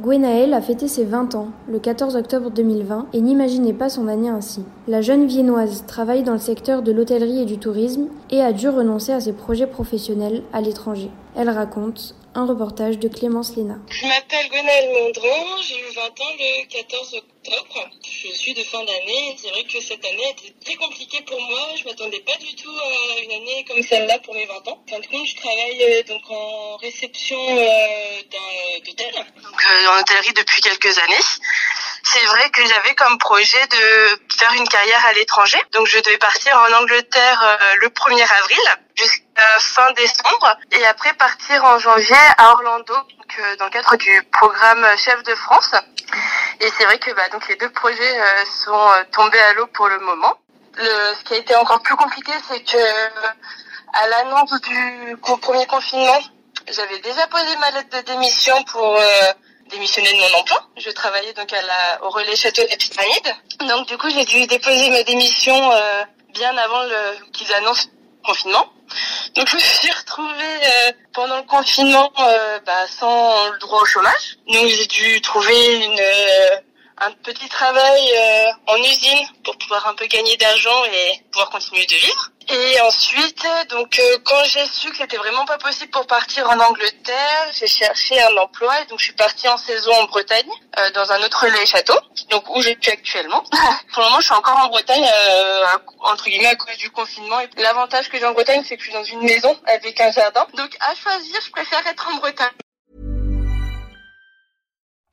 Gwenaëlle a fêté ses 20 ans le 14 octobre 2020 et n'imaginait pas son année ainsi. La jeune viennoise travaille dans le secteur de l'hôtellerie et du tourisme et a dû renoncer à ses projets professionnels à l'étranger. Elle raconte un reportage de Clémence Léna. Je m'appelle Gwenaëlle Mondron, j'ai eu 20 ans le 14 octobre. Je suis de fin d'année c'est vrai que cette année était très compliquée pour moi. Je m'attendais pas du tout à une année comme celle-là pour mes 20 ans. En fin de compte, je travaille euh, donc en réception euh, d'hôtel, donc euh, en hôtellerie depuis quelques années. C'est vrai que j'avais comme projet de faire une carrière à l'étranger. Donc je devais partir en Angleterre euh, le 1er avril fin décembre et après partir en janvier à Orlando donc, euh, dans le cadre du programme Chef de France. Et c'est vrai que bah, donc les deux projets euh, sont euh, tombés à l'eau pour le moment. Ce qui a été encore plus compliqué, c'est que à l'annonce du premier confinement, j'avais déjà posé ma lettre de démission pour euh, démissionner de mon emploi. Je travaillais donc à la, au relais château des Pyramides. Donc du coup, j'ai dû déposer ma démission euh, bien avant qu'ils annoncent confinement. Donc je me suis retrouvée euh, pendant le confinement euh, bah, sans le droit au chômage. Donc j'ai dû trouver une, euh, un petit travail euh, en usine pour pouvoir un peu gagner d'argent et pouvoir continuer de vivre. Et ensuite, donc euh, quand j'ai su que c'était vraiment pas possible pour partir en Angleterre, j'ai cherché un emploi et donc je suis partie en saison en Bretagne euh, dans un autre château, donc où je suis actuellement. pour le moment, je suis encore en Bretagne entre guillemets à cause du confinement. L'avantage que j'ai en Bretagne, c'est que je suis dans une maison avec un jardin. Donc à choisir, je préfère être en Bretagne.